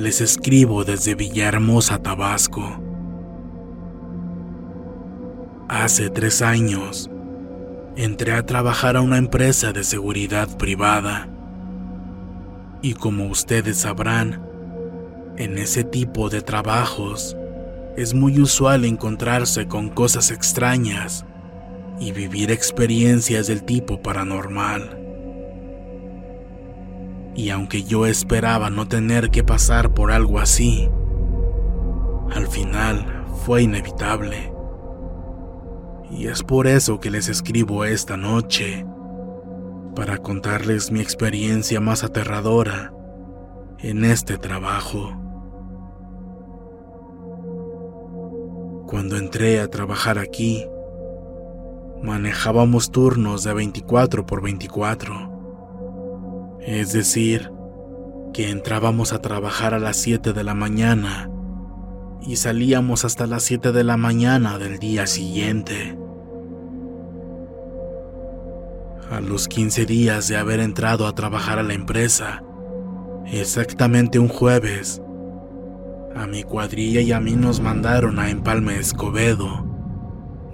Les escribo desde Villahermosa, Tabasco. Hace tres años, entré a trabajar a una empresa de seguridad privada. Y como ustedes sabrán, en ese tipo de trabajos es muy usual encontrarse con cosas extrañas y vivir experiencias del tipo paranormal y aunque yo esperaba no tener que pasar por algo así, al final fue inevitable. Y es por eso que les escribo esta noche, para contarles mi experiencia más aterradora en este trabajo. Cuando entré a trabajar aquí, manejábamos turnos de 24 por 24 es decir, que entrábamos a trabajar a las 7 de la mañana y salíamos hasta las 7 de la mañana del día siguiente. A los 15 días de haber entrado a trabajar a la empresa, exactamente un jueves, a mi cuadrilla y a mí nos mandaron a Empalme Escobedo,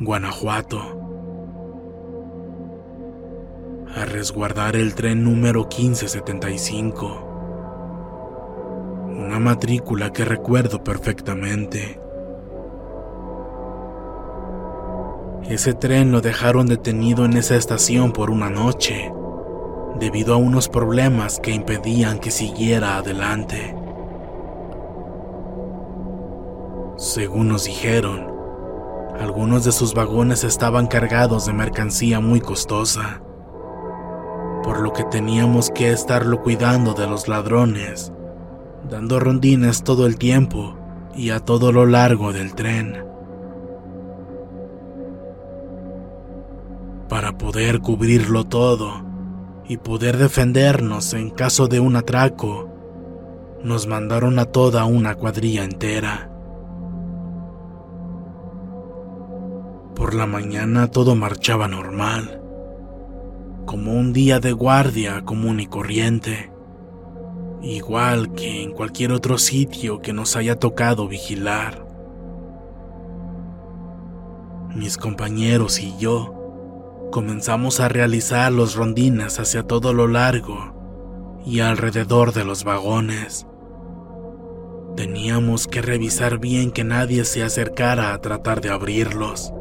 Guanajuato a resguardar el tren número 1575. Una matrícula que recuerdo perfectamente. Ese tren lo dejaron detenido en esa estación por una noche, debido a unos problemas que impedían que siguiera adelante. Según nos dijeron, algunos de sus vagones estaban cargados de mercancía muy costosa por lo que teníamos que estarlo cuidando de los ladrones, dando rondines todo el tiempo y a todo lo largo del tren. Para poder cubrirlo todo y poder defendernos en caso de un atraco, nos mandaron a toda una cuadrilla entera. Por la mañana todo marchaba normal como un día de guardia común y corriente, igual que en cualquier otro sitio que nos haya tocado vigilar. Mis compañeros y yo comenzamos a realizar los rondines hacia todo lo largo y alrededor de los vagones. Teníamos que revisar bien que nadie se acercara a tratar de abrirlos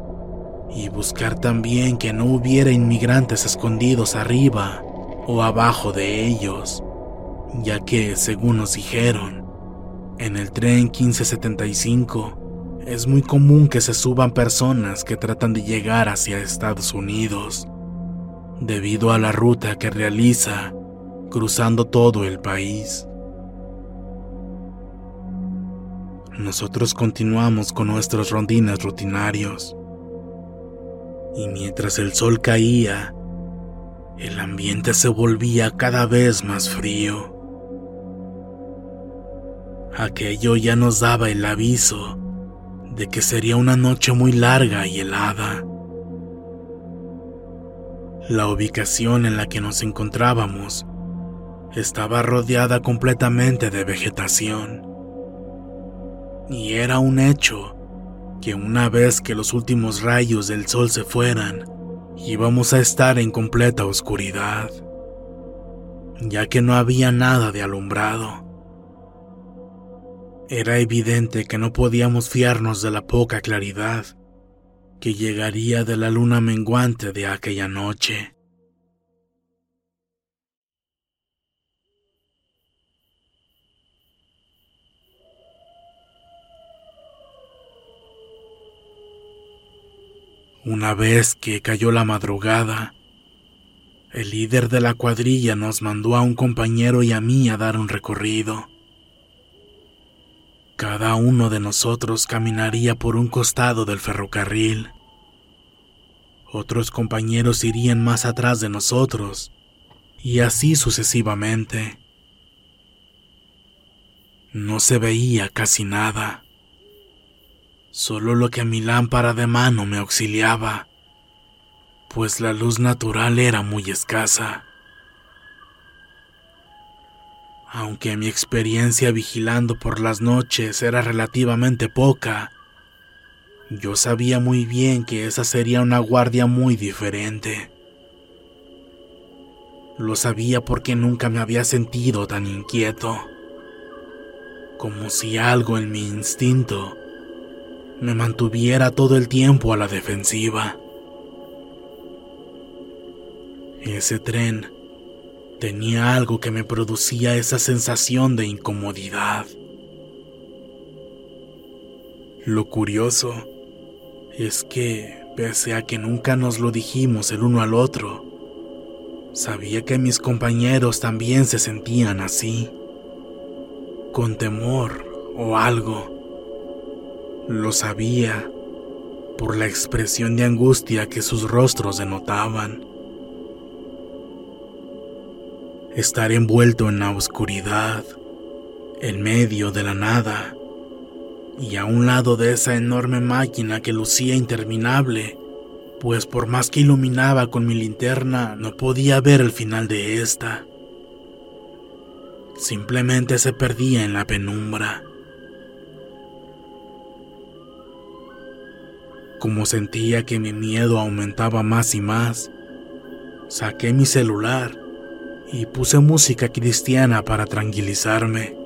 y buscar también que no hubiera inmigrantes escondidos arriba o abajo de ellos, ya que, según nos dijeron, en el tren 1575 es muy común que se suban personas que tratan de llegar hacia Estados Unidos, debido a la ruta que realiza cruzando todo el país. nosotros continuamos con nuestros rondines rutinarios. Y mientras el sol caía, el ambiente se volvía cada vez más frío. Aquello ya nos daba el aviso de que sería una noche muy larga y helada. La ubicación en la que nos encontrábamos estaba rodeada completamente de vegetación. Y era un hecho que una vez que los últimos rayos del sol se fueran, íbamos a estar en completa oscuridad, ya que no había nada de alumbrado. Era evidente que no podíamos fiarnos de la poca claridad que llegaría de la luna menguante de aquella noche. Una vez que cayó la madrugada, el líder de la cuadrilla nos mandó a un compañero y a mí a dar un recorrido. Cada uno de nosotros caminaría por un costado del ferrocarril. Otros compañeros irían más atrás de nosotros, y así sucesivamente. No se veía casi nada, solo lo que mi lámpara de mano me auxiliaba, pues la luz natural era muy escasa. Aunque mi experiencia vigilando por las noches era relativamente poca, yo sabía muy bien que esa sería una guardia muy diferente. Lo sabía porque nunca me había sentido tan inquieto, como si algo en mi instinto me mantuviera todo el tiempo a la defensiva. Ese tren tenía algo que me producía esa sensación de incomodidad. Lo curioso es que, pese a que nunca nos lo dijimos el uno al otro, sabía que mis compañeros también se sentían así, con temor o algo. Lo sabía por la expresión de angustia que sus rostros denotaban. estar envuelto en la oscuridad, en medio de la nada, y a un lado de esa enorme máquina que lucía interminable, pues por más que iluminaba con mi linterna no podía ver el final de esta. Simplemente se perdía en la penumbra. Como sentía que mi miedo aumentaba más y más, saqué mi celular y puse música cristiana para tranquilizarme.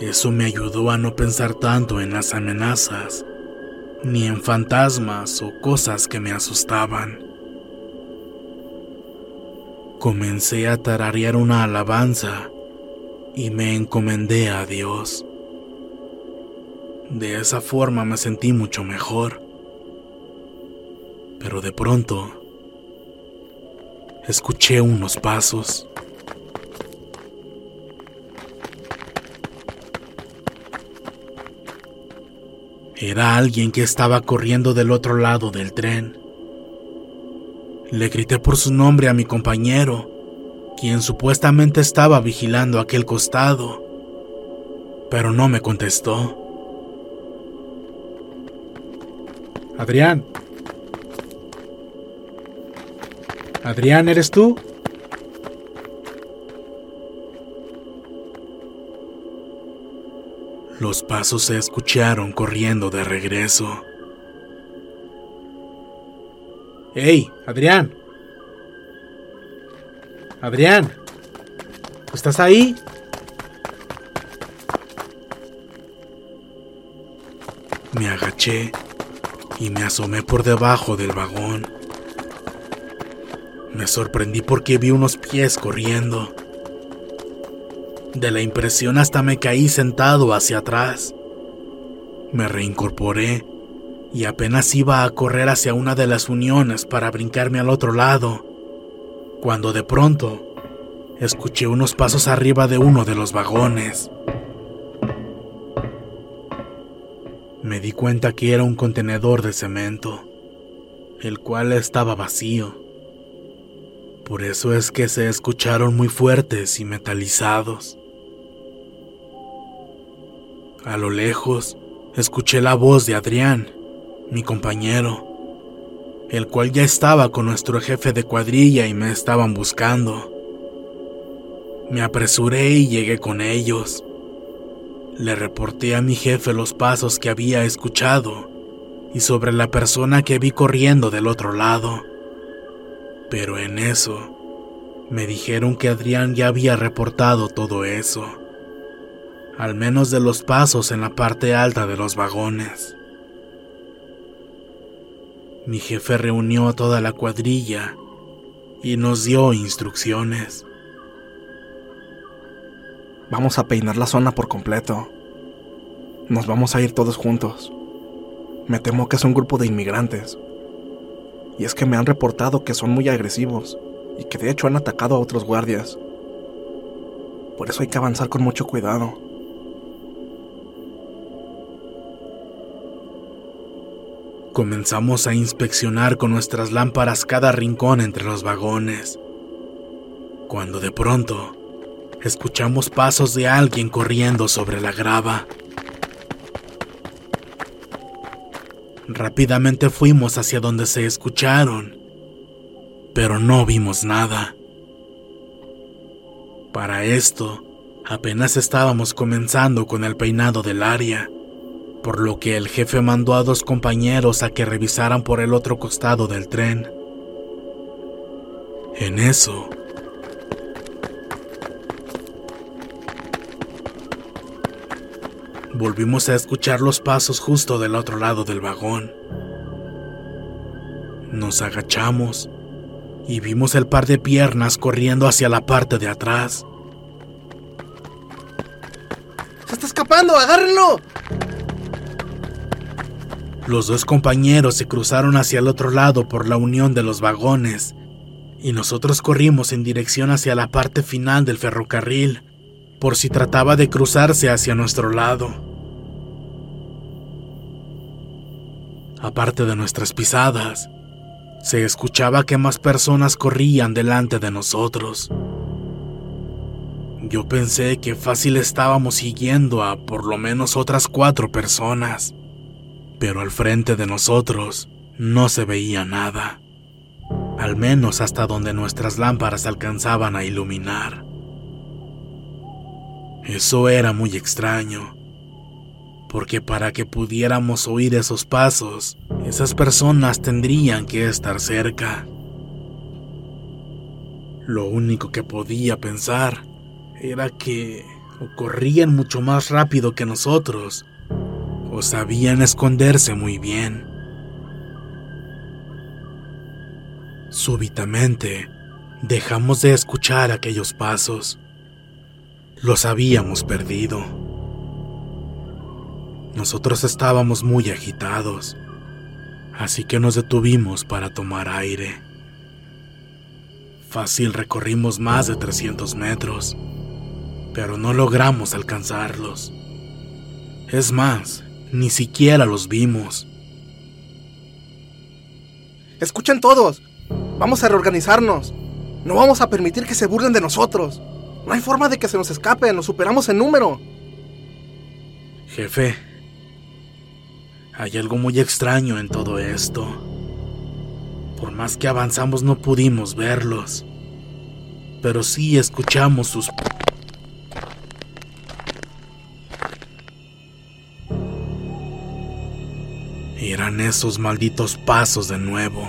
Eso me ayudó a no pensar tanto en las amenazas, ni en fantasmas o cosas que me asustaban. Comencé a tararear una alabanza y me encomendé a Dios. De esa forma me sentí mucho mejor. Pero de pronto escuché unos pasos. Era alguien que estaba corriendo del otro lado del tren. Le grité por su nombre a mi compañero, quien supuestamente estaba vigilando aquel costado, pero no me contestó. Adrián, Adrián, ¿eres tú? Los pasos se escucharon corriendo de regreso. ¡Hey, Adrián! Adrián, ¿estás ahí? Me agaché y me asomé por debajo del vagón. Me sorprendí porque vi unos pies corriendo. De la impresión hasta me caí sentado hacia atrás. Me reincorporé y apenas iba a correr hacia una de las uniones para brincarme al otro lado, cuando de pronto escuché unos pasos arriba de uno de los vagones. Me di cuenta que era un contenedor de cemento, el cual estaba vacío. Por eso es que se escucharon muy fuertes y metalizados. A lo lejos, escuché la voz de Adrián, mi compañero, el cual ya estaba con nuestro jefe de cuadrilla y me estaban buscando. Me apresuré y llegué con ellos. Le reporté a mi jefe los pasos que había escuchado y sobre la persona que vi corriendo del otro lado. Pero en eso, me dijeron que Adrián ya había reportado todo eso, al menos de los pasos en la parte alta de los vagones. Mi jefe reunió a toda la cuadrilla y nos dio instrucciones. Vamos a peinar la zona por completo. Nos vamos a ir todos juntos. Me temo que es un grupo de inmigrantes. Y es que me han reportado que son muy agresivos y que de hecho han atacado a otros guardias. Por eso hay que avanzar con mucho cuidado. Comenzamos a inspeccionar con nuestras lámparas cada rincón entre los vagones. Cuando de pronto escuchamos pasos de alguien corriendo sobre la grava. Rápidamente fuimos hacia donde se escucharon, pero no vimos nada. Para esto, apenas estábamos comenzando con el peinado del área, por lo que el jefe mandó a dos compañeros a que revisaran por el otro costado del tren. En eso, volvimos a escuchar los pasos justo del otro lado del vagón. Nos agachamos y vimos el par de piernas corriendo hacia la parte de atrás. ¡Se está escapando! ¡Agárrenlo! Los dos compañeros se cruzaron hacia el otro lado por la unión de los vagones y nosotros corrimos en dirección hacia la parte final del ferrocarril por si trataba de cruzarse hacia nuestro lado. Aparte de nuestras pisadas, se escuchaba que más personas corrían delante de nosotros. Yo pensé que fácil estábamos siguiendo a por lo menos otras cuatro personas, pero al frente de nosotros no se veía nada, al menos hasta donde nuestras lámparas alcanzaban a iluminar. Eso era muy extraño, porque para que pudiéramos oír esos pasos, esas personas tendrían que estar cerca. Lo único que podía pensar era que o corrían mucho más rápido que nosotros, o sabían esconderse muy bien. Súbitamente, dejamos de escuchar aquellos pasos los habíamos perdido. Nosotros estábamos muy agitados, así que nos detuvimos para tomar aire. Fácil recorrimos más de 300 metros, pero no logramos alcanzarlos. Es más, ni siquiera los vimos. Escuchen todos. Vamos a reorganizarnos. No vamos a permitir que se burlen de nosotros. No hay forma de que se nos escape, nos superamos en número. Jefe, hay algo muy extraño en todo esto. Por más que avanzamos no pudimos verlos, pero sí escuchamos sus... Eran esos malditos pasos de nuevo.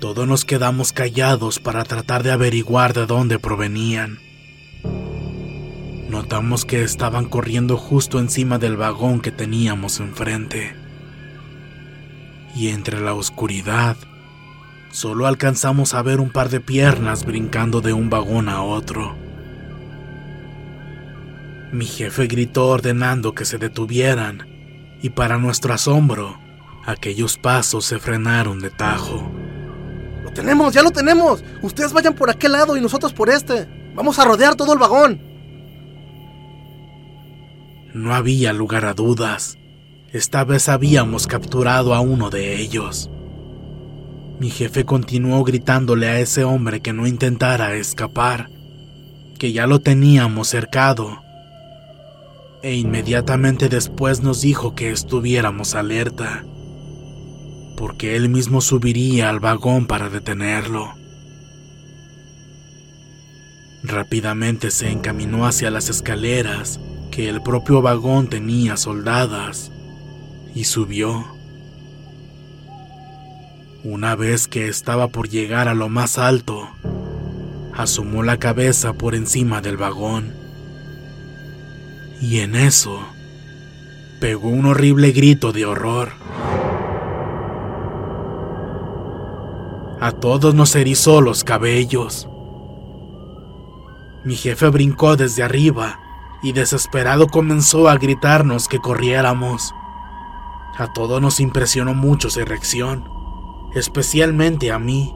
Todos nos quedamos callados para tratar de averiguar de dónde provenían. Notamos que estaban corriendo justo encima del vagón que teníamos enfrente. Y entre la oscuridad, solo alcanzamos a ver un par de piernas brincando de un vagón a otro. Mi jefe gritó ordenando que se detuvieran, y para nuestro asombro, aquellos pasos se frenaron de tajo tenemos, ya lo tenemos. Ustedes vayan por aquel lado y nosotros por este. Vamos a rodear todo el vagón. No había lugar a dudas. Esta vez habíamos capturado a uno de ellos. Mi jefe continuó gritándole a ese hombre que no intentara escapar, que ya lo teníamos cercado. E inmediatamente después nos dijo que estuviéramos alerta, porque él mismo subiría al vagón para detenerlo. Rápidamente se encaminó hacia las escaleras que el propio vagón tenía soldadas y subió. Una vez que estaba por llegar a lo más alto, asomó la cabeza por encima del vagón. Y en eso, pegó un horrible grito de horror. A todos nos erizó los cabellos. Mi jefe brincó desde arriba y desesperado comenzó a gritarnos que corriéramos. A todos nos impresionó mucho su reacción, especialmente a mí,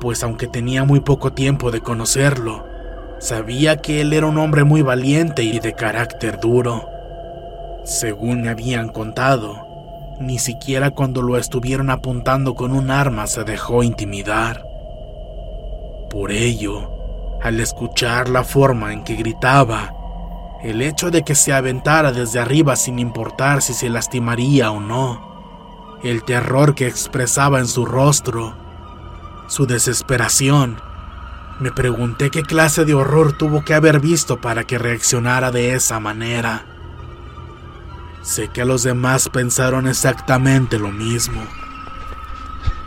pues aunque tenía muy poco tiempo de conocerlo, sabía que él era un hombre muy valiente y de carácter duro. Según me habían contado, ni siquiera cuando lo estuvieron apuntando con un arma se dejó intimidar. Por ello, al escuchar la forma en que gritaba, el hecho de que se aventara desde arriba sin importar si se lastimaría o no, el terror que expresaba en su rostro, su desesperación, me pregunté qué clase de horror tuvo que haber visto para que reaccionara de esa manera. Sé que los demás pensaron exactamente lo mismo.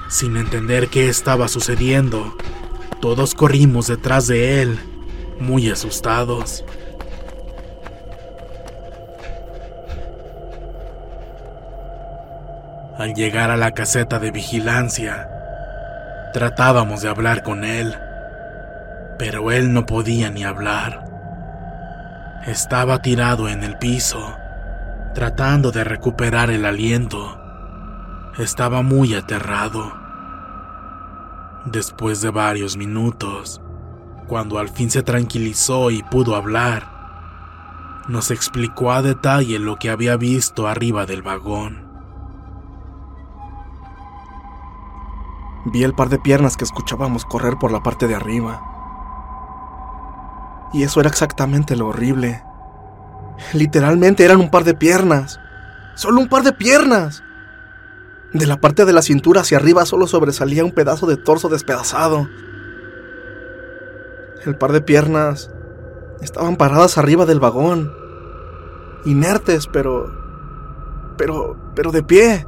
Sin entender qué estaba sucediendo, todos corrimos detrás de él, muy asustados. Al llegar a la caseta de vigilancia, tratábamos de hablar con él, pero él no podía ni hablar. Estaba tirado en el piso, tratando de recuperar el aliento. Estaba muy aterrado. Después de varios minutos, cuando al fin se tranquilizó y pudo hablar, nos explicó a detalle lo que había visto arriba del vagón. Vi el par de piernas que escuchábamos correr por la parte de arriba. Y eso era exactamente lo horrible. Literalmente eran un par de piernas. Solo un par de piernas. De la parte de la cintura hacia arriba solo sobresalía un pedazo de torso despedazado. El par de piernas estaban paradas arriba del vagón. Inertes, pero... pero... pero de pie.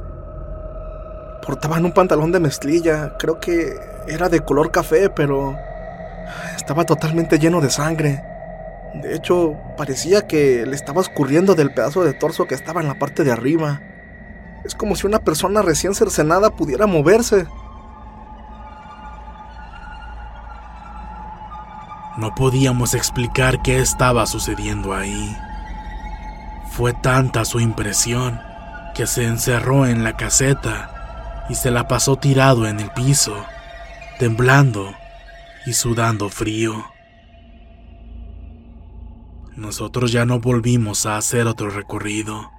Portaban un pantalón de mezclilla, creo que era de color café, pero estaba totalmente lleno de sangre. De hecho, parecía que le estaba escurriendo del pedazo de torso que estaba en la parte de arriba. Es como si una persona recién cercenada pudiera moverse. No podíamos explicar qué estaba sucediendo ahí. Fue tanta su impresión que se encerró en la caseta y se la pasó tirado en el piso, temblando y sudando frío. Nosotros ya no volvimos a hacer otro recorrido.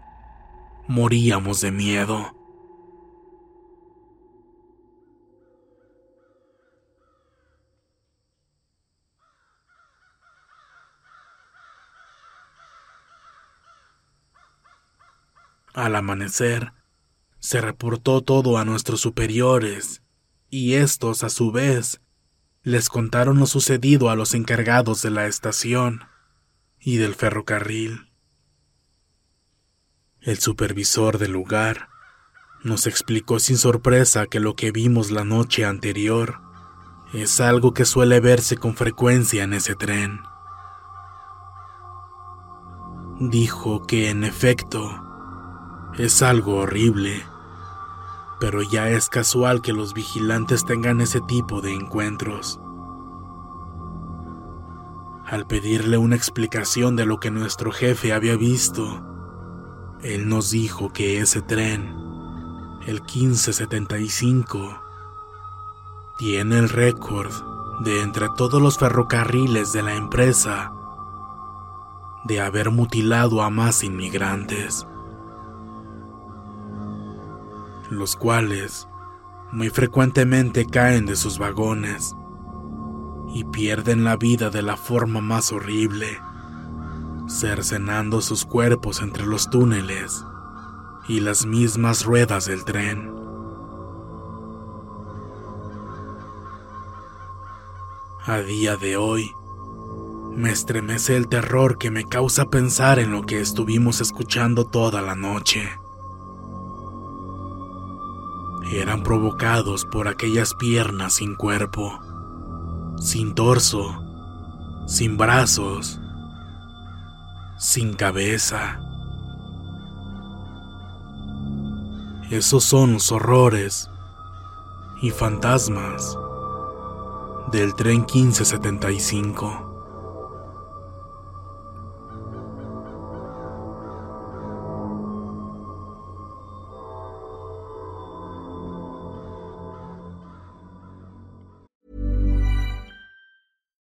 Moríamos de miedo. Al amanecer, se reportó todo a nuestros superiores, y estos, a su vez, les contaron lo sucedido a los encargados de la estación y del ferrocarril. El supervisor del lugar nos explicó sin sorpresa que lo que vimos la noche anterior es algo que suele verse con frecuencia en ese tren. Dijo que en efecto es algo horrible pero ya es casual que los vigilantes tengan ese tipo de encuentros. Al pedirle una explicación de lo que nuestro jefe había visto, él nos dijo que ese tren, el 1575, tiene el récord de entre todos los ferrocarriles de la empresa de haber mutilado a más inmigrantes, los cuales muy frecuentemente caen de sus vagones y pierden la vida de la forma más horrible, cercenando sus cuerpos entre los túneles y las mismas ruedas del tren. A día de hoy, me estremece el terror que me causa pensar en lo que estuvimos escuchando toda la noche. Eran provocados por aquellas piernas sin cuerpo, sin torso, sin brazos, sin cabeza. Esos son los horrores y fantasmas del tren 1575.